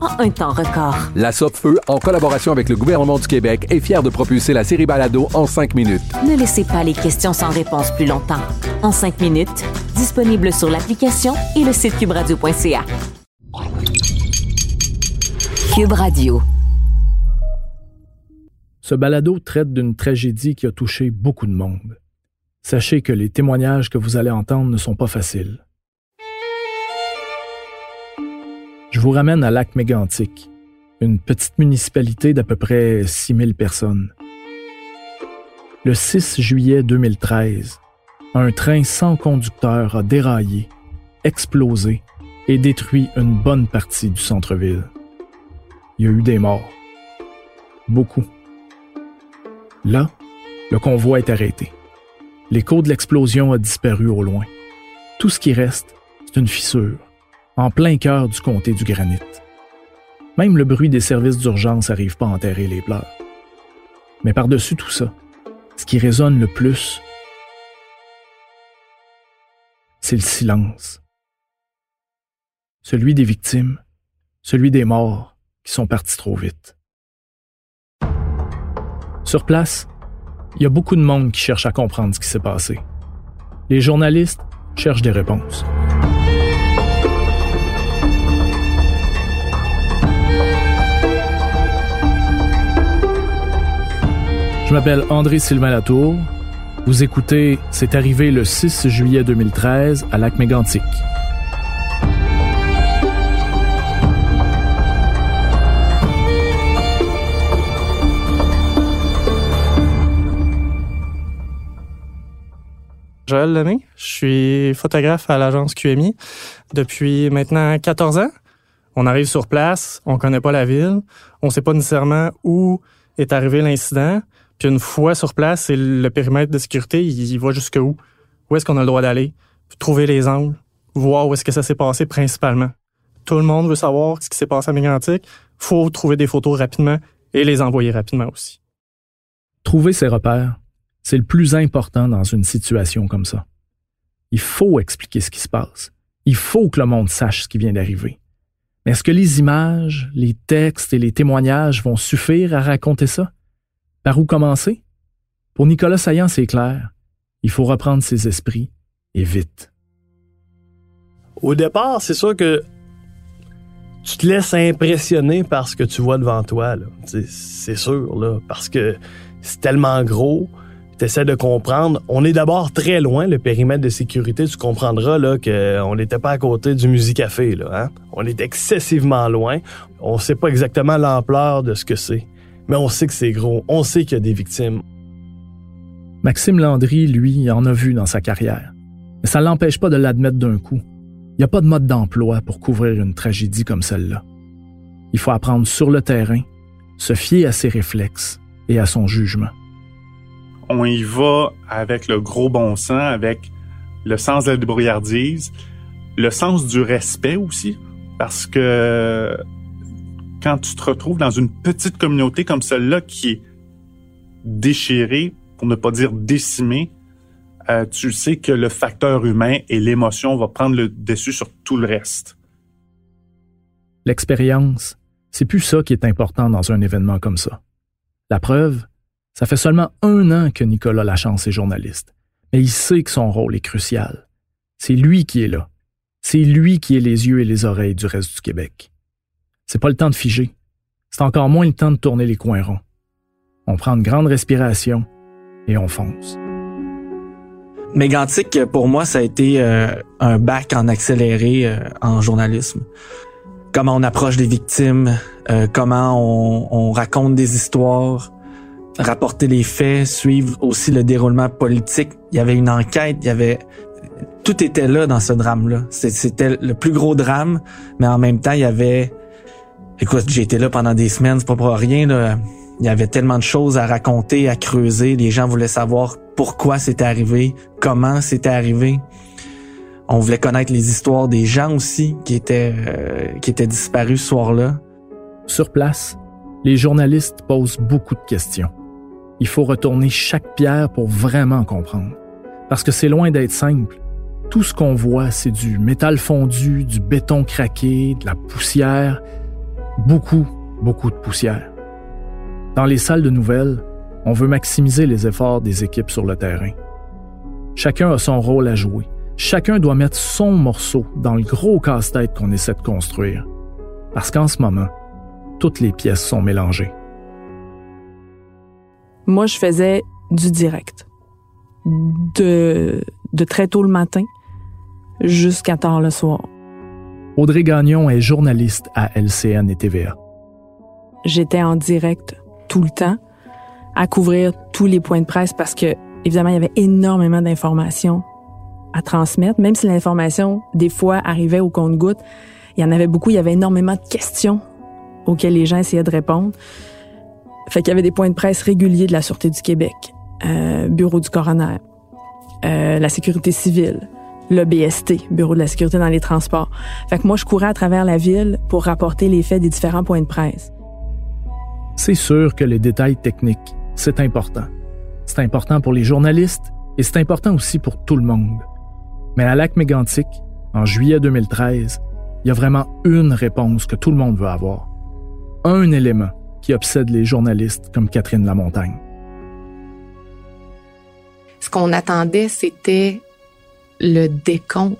en un temps record. La Feu, en collaboration avec le gouvernement du Québec, est fière de propulser la série Balado en 5 minutes. Ne laissez pas les questions sans réponse plus longtemps. En 5 minutes, disponible sur l'application et le site cubradio.ca. Cube Radio. Ce balado traite d'une tragédie qui a touché beaucoup de monde. Sachez que les témoignages que vous allez entendre ne sont pas faciles. Je vous ramène à Lac Mégantic, une petite municipalité d'à peu près 6000 personnes. Le 6 juillet 2013, un train sans conducteur a déraillé, explosé et détruit une bonne partie du centre-ville. Il y a eu des morts. Beaucoup. Là, le convoi est arrêté. L'écho de l'explosion a disparu au loin. Tout ce qui reste, c'est une fissure en plein cœur du comté du granit. Même le bruit des services d'urgence n'arrive pas à enterrer les pleurs. Mais par-dessus tout ça, ce qui résonne le plus, c'est le silence. Celui des victimes, celui des morts qui sont partis trop vite. Sur place, il y a beaucoup de monde qui cherche à comprendre ce qui s'est passé. Les journalistes cherchent des réponses. Je m'appelle André-Sylvain Latour. Vous écoutez C'est arrivé le 6 juillet 2013 à Lac-Mégantic. Joël Lemay, je suis photographe à l'agence QMI depuis maintenant 14 ans. On arrive sur place, on connaît pas la ville, on sait pas nécessairement où est arrivé l'incident. Puis une fois sur place, c'est le périmètre de sécurité, il, va jusque où? Où est-ce qu'on a le droit d'aller? Trouver les angles, voir où est-ce que ça s'est passé principalement. Tout le monde veut savoir ce qui s'est passé à Mégantic. Faut trouver des photos rapidement et les envoyer rapidement aussi. Trouver ses repères, c'est le plus important dans une situation comme ça. Il faut expliquer ce qui se passe. Il faut que le monde sache ce qui vient d'arriver. Mais est-ce que les images, les textes et les témoignages vont suffire à raconter ça? Par où commencer? Pour Nicolas Saillant, c'est clair. Il faut reprendre ses esprits et vite. Au départ, c'est sûr que tu te laisses impressionner par ce que tu vois devant toi. C'est sûr, là, parce que c'est tellement gros. Tu essaies de comprendre. On est d'abord très loin, le périmètre de sécurité. Tu comprendras qu'on n'était pas à côté du Musicafé. Là, hein? On est excessivement loin. On ne sait pas exactement l'ampleur de ce que c'est mais on sait que c'est gros, on sait qu'il y a des victimes. Maxime Landry, lui, en a vu dans sa carrière. Mais ça ne l'empêche pas de l'admettre d'un coup. Il n'y a pas de mode d'emploi pour couvrir une tragédie comme celle-là. Il faut apprendre sur le terrain, se fier à ses réflexes et à son jugement. On y va avec le gros bon sens, avec le sens de la débrouillardise, le sens du respect aussi, parce que quand tu te retrouves dans une petite communauté comme celle-là qui est déchirée, pour ne pas dire décimée, euh, tu sais que le facteur humain et l'émotion va prendre le dessus sur tout le reste. L'expérience, c'est plus ça qui est important dans un événement comme ça. La preuve, ça fait seulement un an que Nicolas Lachance est journaliste, mais il sait que son rôle est crucial. C'est lui qui est là. C'est lui qui est les yeux et les oreilles du reste du Québec. C'est pas le temps de figer. c'est encore moins le temps de tourner les coins ronds. On prend une grande respiration et on fonce. Mégantic, pour moi, ça a été euh, un bac en accéléré euh, en journalisme. Comment on approche des victimes, euh, comment on, on, raconte des histoires, rapporter les faits, suivre aussi le déroulement politique. Il y avait une enquête, il y avait tout était là dans ce drame-là. C'était le plus gros drame, mais en même temps, il y avait Écoute, j'ai été là pendant des semaines, c'est pas pour rien. Il y avait tellement de choses à raconter, à creuser. Les gens voulaient savoir pourquoi c'était arrivé, comment c'était arrivé. On voulait connaître les histoires des gens aussi qui étaient euh, qui étaient disparus ce soir-là. Sur place, les journalistes posent beaucoup de questions. Il faut retourner chaque pierre pour vraiment comprendre. Parce que c'est loin d'être simple. Tout ce qu'on voit, c'est du métal fondu, du béton craqué, de la poussière, beaucoup, beaucoup de poussière. Dans les salles de nouvelles, on veut maximiser les efforts des équipes sur le terrain. Chacun a son rôle à jouer. Chacun doit mettre son morceau dans le gros casse-tête qu'on essaie de construire. Parce qu'en ce moment, toutes les pièces sont mélangées. Moi, je faisais du direct. De, de très tôt le matin jusqu'à tard le soir. Audrey Gagnon est journaliste à LCN et TVA. J'étais en direct tout le temps à couvrir tous les points de presse parce que, évidemment, il y avait énormément d'informations à transmettre. Même si l'information, des fois, arrivait au compte-goutte, il y en avait beaucoup. Il y avait énormément de questions auxquelles les gens essayaient de répondre. Fait qu'il y avait des points de presse réguliers de la Sûreté du Québec, euh, Bureau du coroner, euh, la sécurité civile, le BST, Bureau de la sécurité dans les transports. Fait que moi, je courais à travers la ville pour rapporter les faits des différents points de presse. C'est sûr que les détails techniques, c'est important. C'est important pour les journalistes et c'est important aussi pour tout le monde. Mais à Lac Mégantic, en juillet 2013, il y a vraiment une réponse que tout le monde veut avoir. Un élément qui obsède les journalistes comme Catherine Lamontagne. Ce qu'on attendait, c'était le décompte.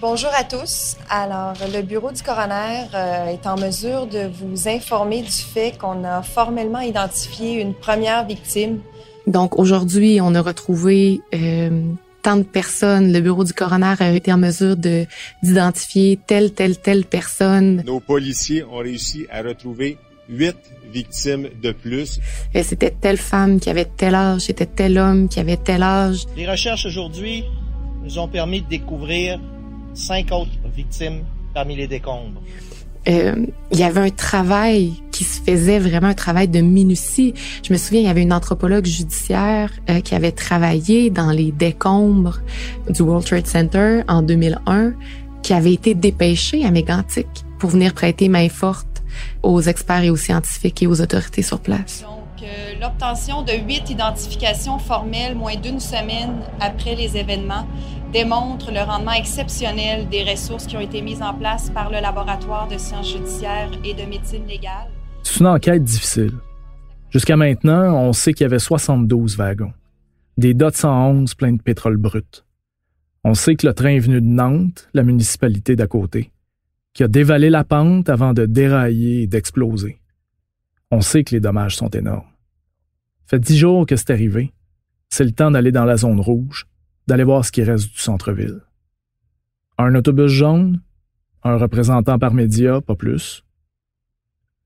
Bonjour à tous. Alors, le bureau du coroner euh, est en mesure de vous informer du fait qu'on a formellement identifié une première victime. Donc, aujourd'hui, on a retrouvé euh, tant de personnes. Le bureau du coroner a été en mesure de d'identifier telle, telle, telle personne. Nos policiers ont réussi à retrouver huit victimes de plus. Et c'était telle femme qui avait tel âge, c'était tel homme qui avait tel âge. Les recherches aujourd'hui nous ont permis de découvrir cinq autres victimes parmi les décombres. Euh, il y avait un travail qui se faisait vraiment un travail de minutie. Je me souviens, il y avait une anthropologue judiciaire euh, qui avait travaillé dans les décombres du World Trade Center en 2001, qui avait été dépêchée à Mégantic pour venir prêter main forte aux experts et aux scientifiques et aux autorités sur place. Donc, euh, l'obtention de huit identifications formelles moins d'une semaine après les événements démontre le rendement exceptionnel des ressources qui ont été mises en place par le laboratoire de sciences judiciaires et de médecine légale. C'est une enquête difficile. Jusqu'à maintenant, on sait qu'il y avait 72 wagons, des DOT 111 pleins de pétrole brut. On sait que le train est venu de Nantes, la municipalité d'à côté, qui a dévalé la pente avant de dérailler et d'exploser. On sait que les dommages sont énormes. Fait dix jours que c'est arrivé. C'est le temps d'aller dans la zone rouge, d'aller voir ce qui reste du centre-ville. Un autobus jaune, un représentant par média, pas plus.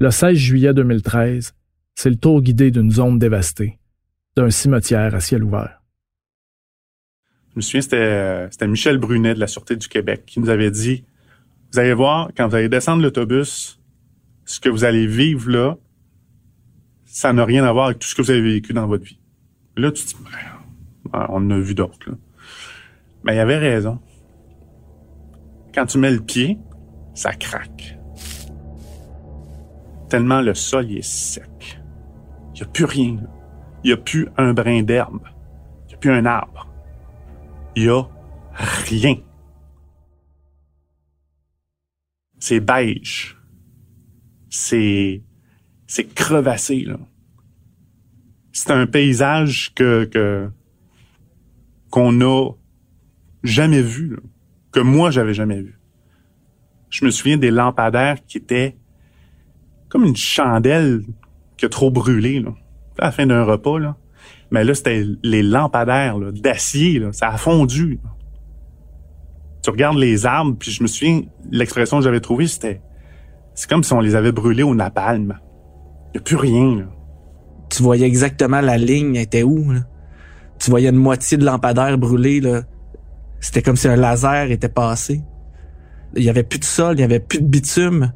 Le 16 juillet 2013, c'est le tour guidé d'une zone dévastée, d'un cimetière à ciel ouvert. Je me souviens, c'était, c'était Michel Brunet de la Sûreté du Québec qui nous avait dit Vous allez voir, quand vous allez descendre l'autobus, ce que vous allez vivre là, ça n'a rien à voir avec tout ce que vous avez vécu dans votre vie. Là, tu te dis, on en a vu d'autres. Mais il avait raison. Quand tu mets le pied, ça craque. Tellement le sol est sec. Il n'y a plus rien. Il n'y a plus un brin d'herbe. Il n'y a plus un arbre. Il n'y a rien. C'est beige. C'est c'est crevassé là. C'est un paysage que que qu'on a jamais vu, que moi j'avais jamais vu. Je me souviens des lampadaires qui étaient comme une chandelle qui a trop brûlé, là, à la fin d'un repas, là. Mais là, c'était les lampadaires d'acier, là, ça a fondu. Tu regardes les arbres, puis je me souviens, l'expression que j'avais trouvée, c'était c'est comme si on les avait brûlés au napalm. Il n'y a plus rien. Là. Tu voyais exactement la ligne était où. Là. Tu voyais une moitié de lampadaire brûlé. Là. C'était comme si un laser était passé. Il y avait plus de sol, il y avait plus de bitume.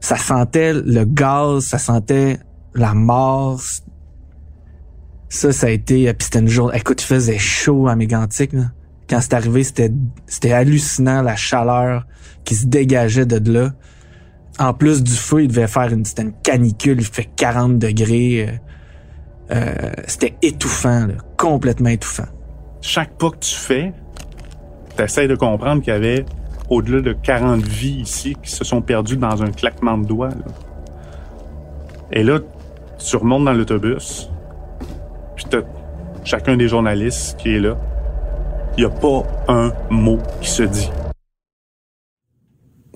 Ça sentait le gaz, ça sentait la mort. Ça, ça a été... Puis c'était une journée... Écoute, il faisait chaud à Mégantic. Là. Quand c'est arrivé, c'était c'était hallucinant la chaleur qui se dégageait de là. En plus du feu, il devait faire une, c'était une canicule, il fait 40 degrés. euh, euh, c'était étouffant, là, complètement étouffant. Chaque pas que tu fais, tu essaies de comprendre qu'il y avait au-delà de 40 vies ici qui se sont perdues dans un claquement de doigts. là. Et là, tu remontes dans l'autobus, puis t'as chacun des journalistes qui est là. Il n'y a pas un mot qui se dit.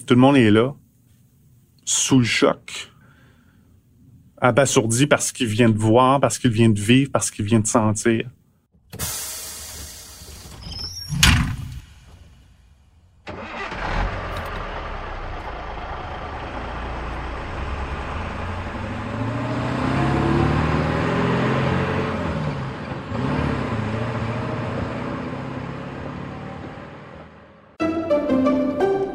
Tout le monde est là, sous le choc, abasourdi parce qu'il vient de voir, parce qu'il vient de vivre, parce qu'il vient de sentir.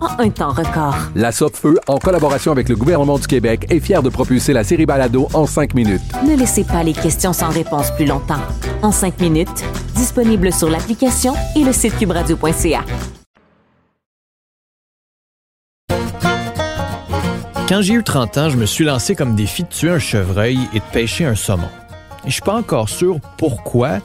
en un temps record. La Feu, en collaboration avec le gouvernement du Québec, est fière de propulser la série Balado en cinq minutes. Ne laissez pas les questions sans réponse plus longtemps. En cinq minutes, disponible sur l'application et le site cubradio.ca. Quand j'ai eu 30 ans, je me suis lancé comme défi de tuer un chevreuil et de pêcher un saumon. Et je suis pas encore sûr pourquoi,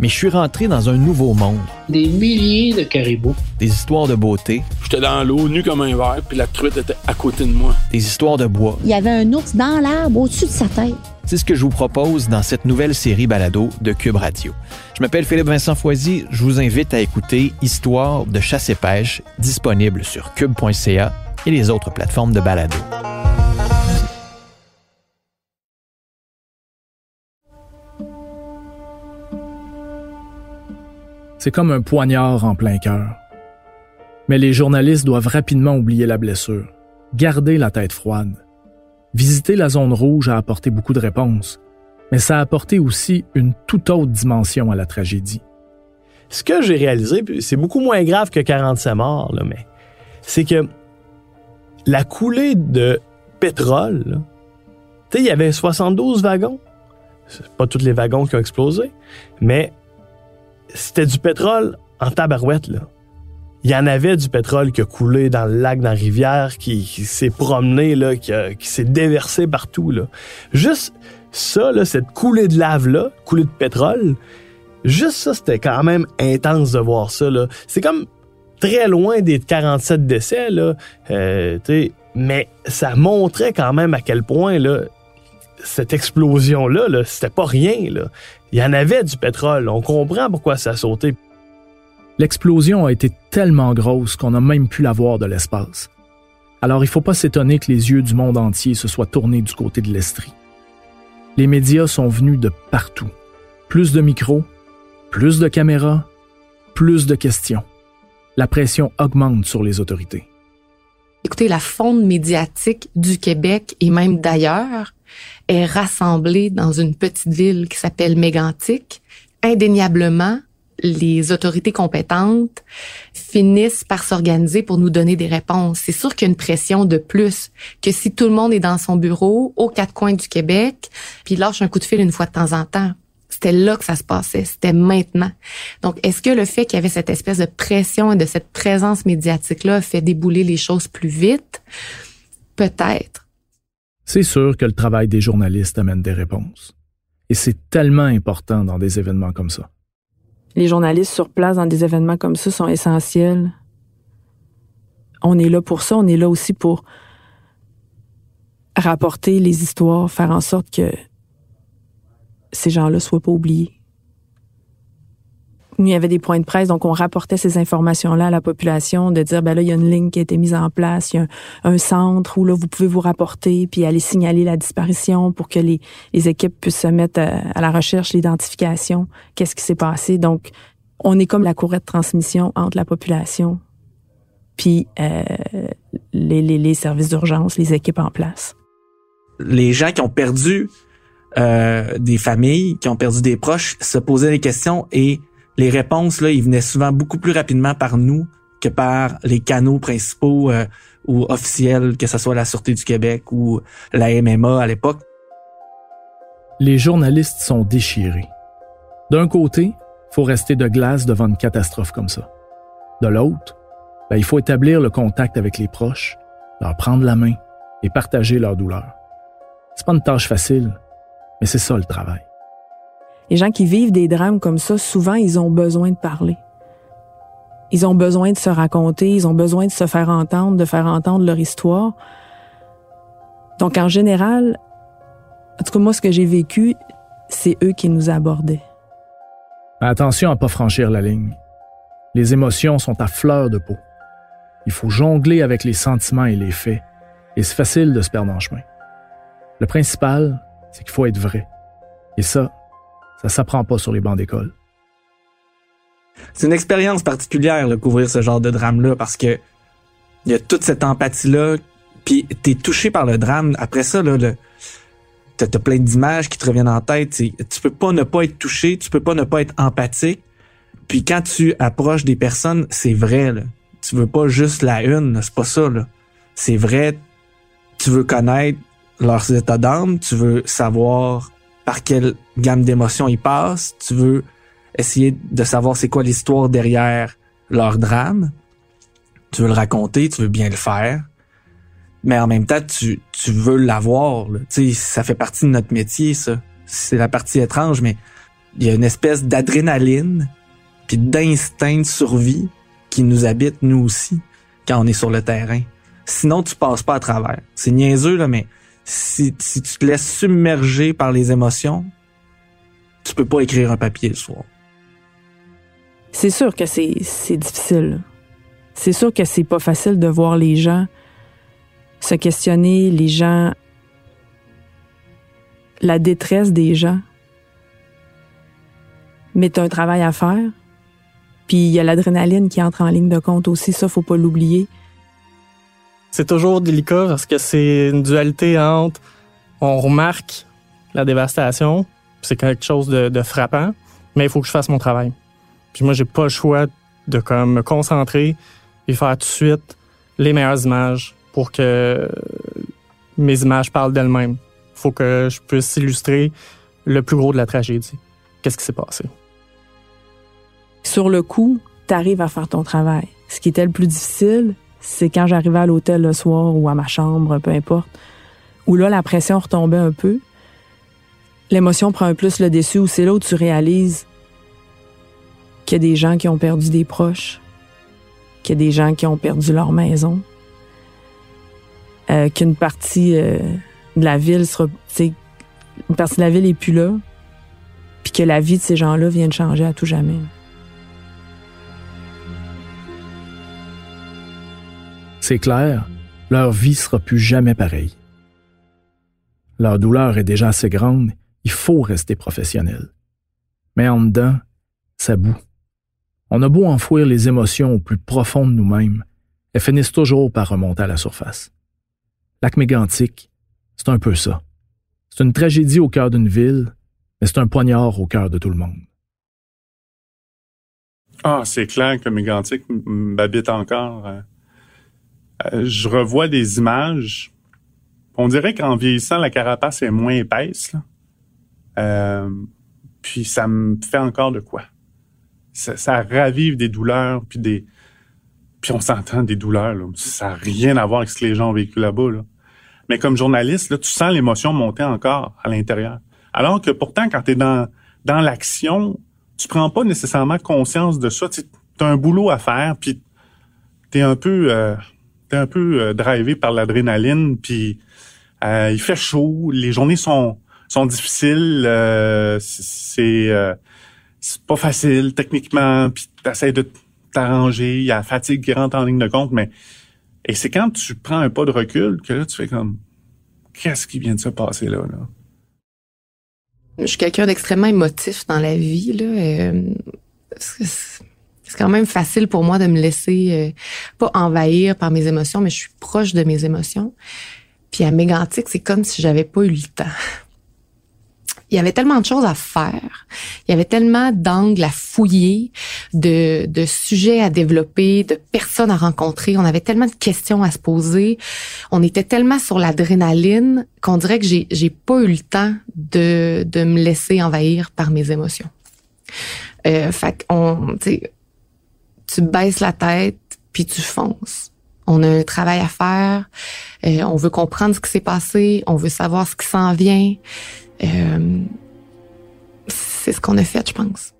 mais je suis rentré dans un nouveau monde. Des milliers de caribous. Des histoires de beauté, J'étais dans l'eau, nu comme un verre, puis la truite était à côté de moi. des histoires de bois. Il y avait un ours dans l'arbre au-dessus de sa tête. C'est ce que je vous propose dans cette nouvelle série balado de Cube Radio. Je m'appelle Philippe Vincent Foisy, je vous invite à écouter Histoire de chasse et pêche, disponible sur cube.ca et les autres plateformes de balado. C'est comme un poignard en plein cœur. Mais les journalistes doivent rapidement oublier la blessure, garder la tête froide. Visiter la zone rouge a apporté beaucoup de réponses, mais ça a apporté aussi une toute autre dimension à la tragédie. Ce que j'ai réalisé, c'est beaucoup moins grave que 47 morts, mais c'est que la coulée de pétrole, tu sais, il y avait 72 wagons. Pas tous les wagons qui ont explosé, mais c'était du pétrole en tabarouette, là. Il y en avait du pétrole qui a coulé dans le lac, dans la rivière, qui, s'est promené, là, qui, s'est déversé partout, là. Juste ça, là, cette coulée de lave-là, coulée de pétrole, juste ça, c'était quand même intense de voir ça, là. C'est comme très loin des 47 décès, là. Euh, mais ça montrait quand même à quel point, là, cette explosion-là, là, c'était pas rien, là. Il y en avait du pétrole. On comprend pourquoi ça a sauté. L'explosion a été tellement grosse qu'on n'a même pu la voir de l'espace. Alors il ne faut pas s'étonner que les yeux du monde entier se soient tournés du côté de l'Estrie. Les médias sont venus de partout. Plus de micros, plus de caméras, plus de questions. La pression augmente sur les autorités. Écoutez, la fonte médiatique du Québec et même d'ailleurs est rassemblée dans une petite ville qui s'appelle Mégantic, indéniablement, les autorités compétentes finissent par s'organiser pour nous donner des réponses. C'est sûr qu'il y a une pression de plus que si tout le monde est dans son bureau aux quatre coins du Québec, puis lâche un coup de fil une fois de temps en temps. C'était là que ça se passait, c'était maintenant. Donc, est-ce que le fait qu'il y avait cette espèce de pression et de cette présence médiatique-là fait débouler les choses plus vite? Peut-être. C'est sûr que le travail des journalistes amène des réponses. Et c'est tellement important dans des événements comme ça. Les journalistes sur place dans des événements comme ça sont essentiels. On est là pour ça, on est là aussi pour rapporter les histoires, faire en sorte que ces gens-là soient pas oubliés. Il y avait des points de presse, donc on rapportait ces informations-là à la population, de dire, ben là, il y a une ligne qui a été mise en place, il y a un, centre où là, vous pouvez vous rapporter, puis aller signaler la disparition pour que les, les équipes puissent se mettre à, à la recherche, l'identification, qu'est-ce qui s'est passé. Donc, on est comme la courette de transmission entre la population puis euh, les, les, les services d'urgence, les équipes en place. Les gens qui ont perdu euh, des familles, qui ont perdu des proches, se posaient des questions et les réponses, là, ils venaient souvent beaucoup plus rapidement par nous que par les canaux principaux euh, ou officiels, que ce soit la Sûreté du Québec ou la MMA à l'époque. Les journalistes sont déchirés. D'un côté, faut rester de glace devant une catastrophe comme ça. De l'autre, ben, il faut établir le contact avec les proches, leur prendre la main et partager leur douleur. C'est pas une tâche facile, mais c'est ça le travail. Les gens qui vivent des drames comme ça, souvent, ils ont besoin de parler. Ils ont besoin de se raconter, ils ont besoin de se faire entendre, de faire entendre leur histoire. Donc, en général, en tout cas, moi, ce que j'ai vécu, c'est eux qui nous abordaient. Attention à pas franchir la ligne. Les émotions sont à fleur de peau. Il faut jongler avec les sentiments et les faits, et c'est facile de se perdre en chemin. Le principal, c'est qu'il faut être vrai. Et ça, ça s'apprend pas sur les bancs d'école. C'est une expérience particulière, de couvrir ce genre de drame-là, parce que il y a toute cette empathie-là, puis t'es touché par le drame. Après ça, là, le, t'as, plein d'images qui te reviennent en tête. Tu peux pas ne pas être touché, tu peux pas ne pas être empathique. Puis quand tu approches des personnes, c'est vrai. Là. Tu veux pas juste la une, c'est pas ça. Là. C'est vrai. Tu veux connaître leurs états d'âme, tu veux savoir par quelle gamme d'émotions ils passent, tu veux essayer de savoir c'est quoi l'histoire derrière leur drame. Tu veux le raconter, tu veux bien le faire. Mais en même temps, tu, tu veux l'avoir. Tu sais, ça fait partie de notre métier, ça. C'est la partie étrange, mais il y a une espèce d'adrénaline puis d'instinct de survie qui nous habite, nous aussi, quand on est sur le terrain. Sinon, tu passes pas à travers. C'est niaiseux, là, mais si, si tu te laisses submerger par les émotions, tu peux pas écrire un papier le soir. C'est sûr que c'est, c'est difficile. C'est sûr que c'est pas facile de voir les gens se questionner, les gens, la détresse des gens. Mais t'as un travail à faire. Puis il y a l'adrénaline qui entre en ligne de compte aussi, ça, faut pas l'oublier. C'est toujours délicat parce que c'est une dualité entre on remarque la dévastation, c'est quelque chose de, frappant, mais il faut que je fasse mon travail. Puis moi, j'ai pas le choix de comme me concentrer et faire tout de suite les meilleures images pour que mes images parlent d'elles-mêmes. faut que je puisse illustrer le plus gros de la tragédie. Qu'est-ce qui s'est passé? Sur le coup, t'arrives à faire ton travail. Ce qui était le plus difficile, c'est quand j'arrivais à l'hôtel le soir ou à ma chambre, peu importe, où là, la pression retombait un peu. L'émotion prend un plus le dessus, où c'est là où tu réalises qu'il y a des gens qui ont perdu des proches, qu'il y a des gens qui ont perdu leur maison, euh, qu'une partie euh, de la ville sera, une partie de la ville est plus là, puis que la vie de ces gens-là vient de changer à tout jamais. C'est clair, leur vie sera plus jamais pareille. Leur douleur est déjà assez grande, il faut rester professionnel. Mais en dedans, ça boue. On a beau enfouir les émotions au plus profond de nous-mêmes, elles finissent toujours par remonter à la surface. Lac mégantique, c'est un peu ça. C'est une tragédie au cœur d'une ville, mais c'est un poignard au cœur de tout le monde. Ah, c'est clair que Mégantic m'habite encore. Euh, euh, je revois des images. On dirait qu'en vieillissant, la carapace est moins épaisse. Euh, puis ça me fait encore de quoi. Ça, ça ravive des douleurs, puis des... Puis on s'entend des douleurs. Là. Ça n'a rien à voir avec ce que les gens ont vécu là-bas. Là. Mais comme journaliste, là, tu sens l'émotion monter encore à l'intérieur. Alors que pourtant, quand tu es dans, dans l'action, tu prends pas nécessairement conscience de ça. Tu as un boulot à faire, puis tu es un peu, euh, t'es un peu euh, drivé par l'adrénaline, puis euh, il fait chaud, les journées sont sont difficiles, euh, c'est euh, c'est pas facile techniquement, puis t'essaies de t'arranger, y a la fatigue qui rentre en ligne de compte, mais et c'est quand tu prends un pas de recul que là tu fais comme qu'est-ce qui vient de se passer là, là? Je suis quelqu'un d'extrêmement émotif dans la vie. Là. Euh, c'est quand même facile pour moi de me laisser euh, pas envahir par mes émotions, mais je suis proche de mes émotions. Puis à Mégantic, c'est comme si j'avais pas eu le temps. Il y avait tellement de choses à faire. Il y avait tellement d'angles à fouiller, de, de sujets à développer, de personnes à rencontrer. On avait tellement de questions à se poser. On était tellement sur l'adrénaline qu'on dirait que j'ai, j'ai pas eu le temps de, de me laisser envahir par mes émotions. Euh, fait qu'on, tu baisses la tête puis tu fonces. On a un travail à faire. Euh, on veut comprendre ce qui s'est passé. On veut savoir ce qui s'en vient. Euh, c'est ce qu'on a fait, je pense.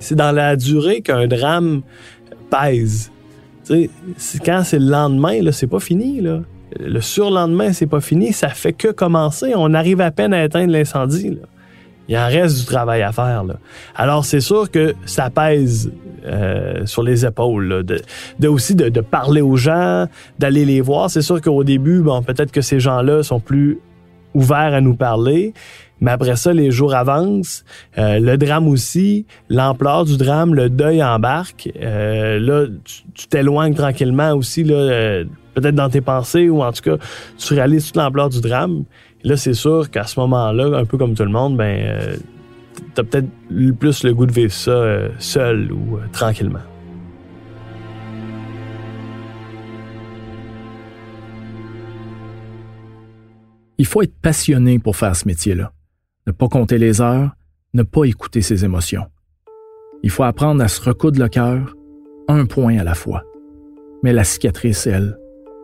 C'est dans la durée qu'un drame pèse. Quand c'est le lendemain, c'est pas fini. Là. Le surlendemain, c'est pas fini. Ça fait que commencer. On arrive à peine à éteindre l'incendie. Là il en reste du travail à faire. Là. Alors, c'est sûr que ça pèse euh, sur les épaules, de, de, aussi de, de, parler aux gens, d'aller les voir. C'est sûr qu'au début, bon, peut-être que ces gens-là sont plus ouverts à nous parler, mais après ça, les jours avancent. Euh, le drame aussi, l'ampleur du drame, le deuil embarque. Euh, là, tu t'éloignes tranquillement aussi, là, euh, peut-être dans tes pensées, ou en tout cas, tu réalises toute l'ampleur du drame. Là, c'est sûr qu'à ce moment-là, un peu comme tout le monde, ben, euh, t'as peut-être plus le goût de vivre ça euh, seul ou euh, tranquillement. Il faut être passionné pour faire ce métier-là. Ne pas compter les heures, ne pas écouter ses émotions. Il faut apprendre à se recoudre le cœur, un point à la fois. Mais la cicatrice, elle,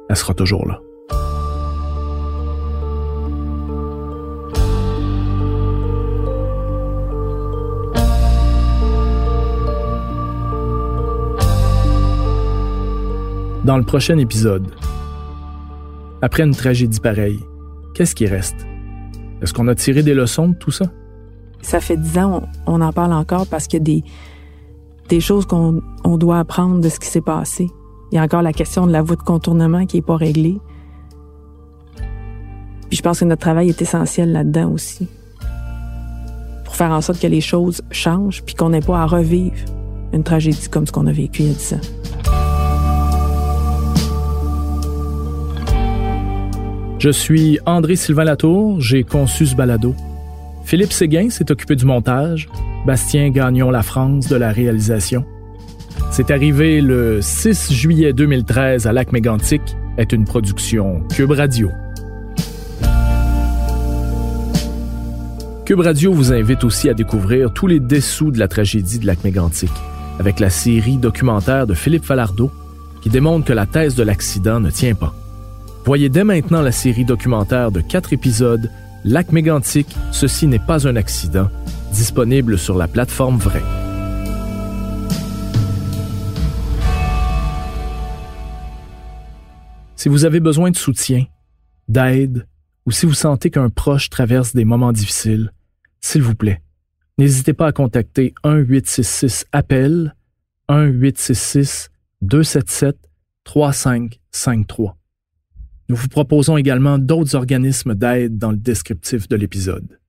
elle sera toujours là. Dans le prochain épisode, après une tragédie pareille, qu'est-ce qui reste? Est-ce qu'on a tiré des leçons de tout ça? Ça fait dix ans, on, en parle encore parce qu'il y a des, choses qu'on on doit apprendre de ce qui s'est passé. Il y a encore la question de la voie de contournement qui n'est pas réglée. Puis je pense que notre travail est essentiel là-dedans aussi. Pour faire en sorte que les choses changent puis qu'on n'ait pas à revivre une tragédie comme ce qu'on a vécu il y a dix ans. Je suis André-Sylvain Latour, j'ai conçu ce balado. Philippe Séguin s'est occupé du montage, Bastien Gagnon La France de la réalisation. C'est arrivé le 6 juillet 2013 à Lac Mégantic, est une production Cube Radio. Cube Radio vous invite aussi à découvrir tous les dessous de la tragédie de Lac Mégantic, avec la série documentaire de Philippe Falardeau, qui démontre que la thèse de l'accident ne tient pas. Voyez dès maintenant la série documentaire de quatre épisodes Lac Mégantic, Ceci n'est pas un accident, disponible sur la plateforme Vrai. Si vous avez besoin de soutien, d'aide, ou si vous sentez qu'un proche traverse des moments difficiles, s'il vous plaît, n'hésitez pas à contacter 1-866-APPEL, 1-866-277-3553. Nous vous proposons également d'autres organismes d'aide dans le descriptif de l'épisode.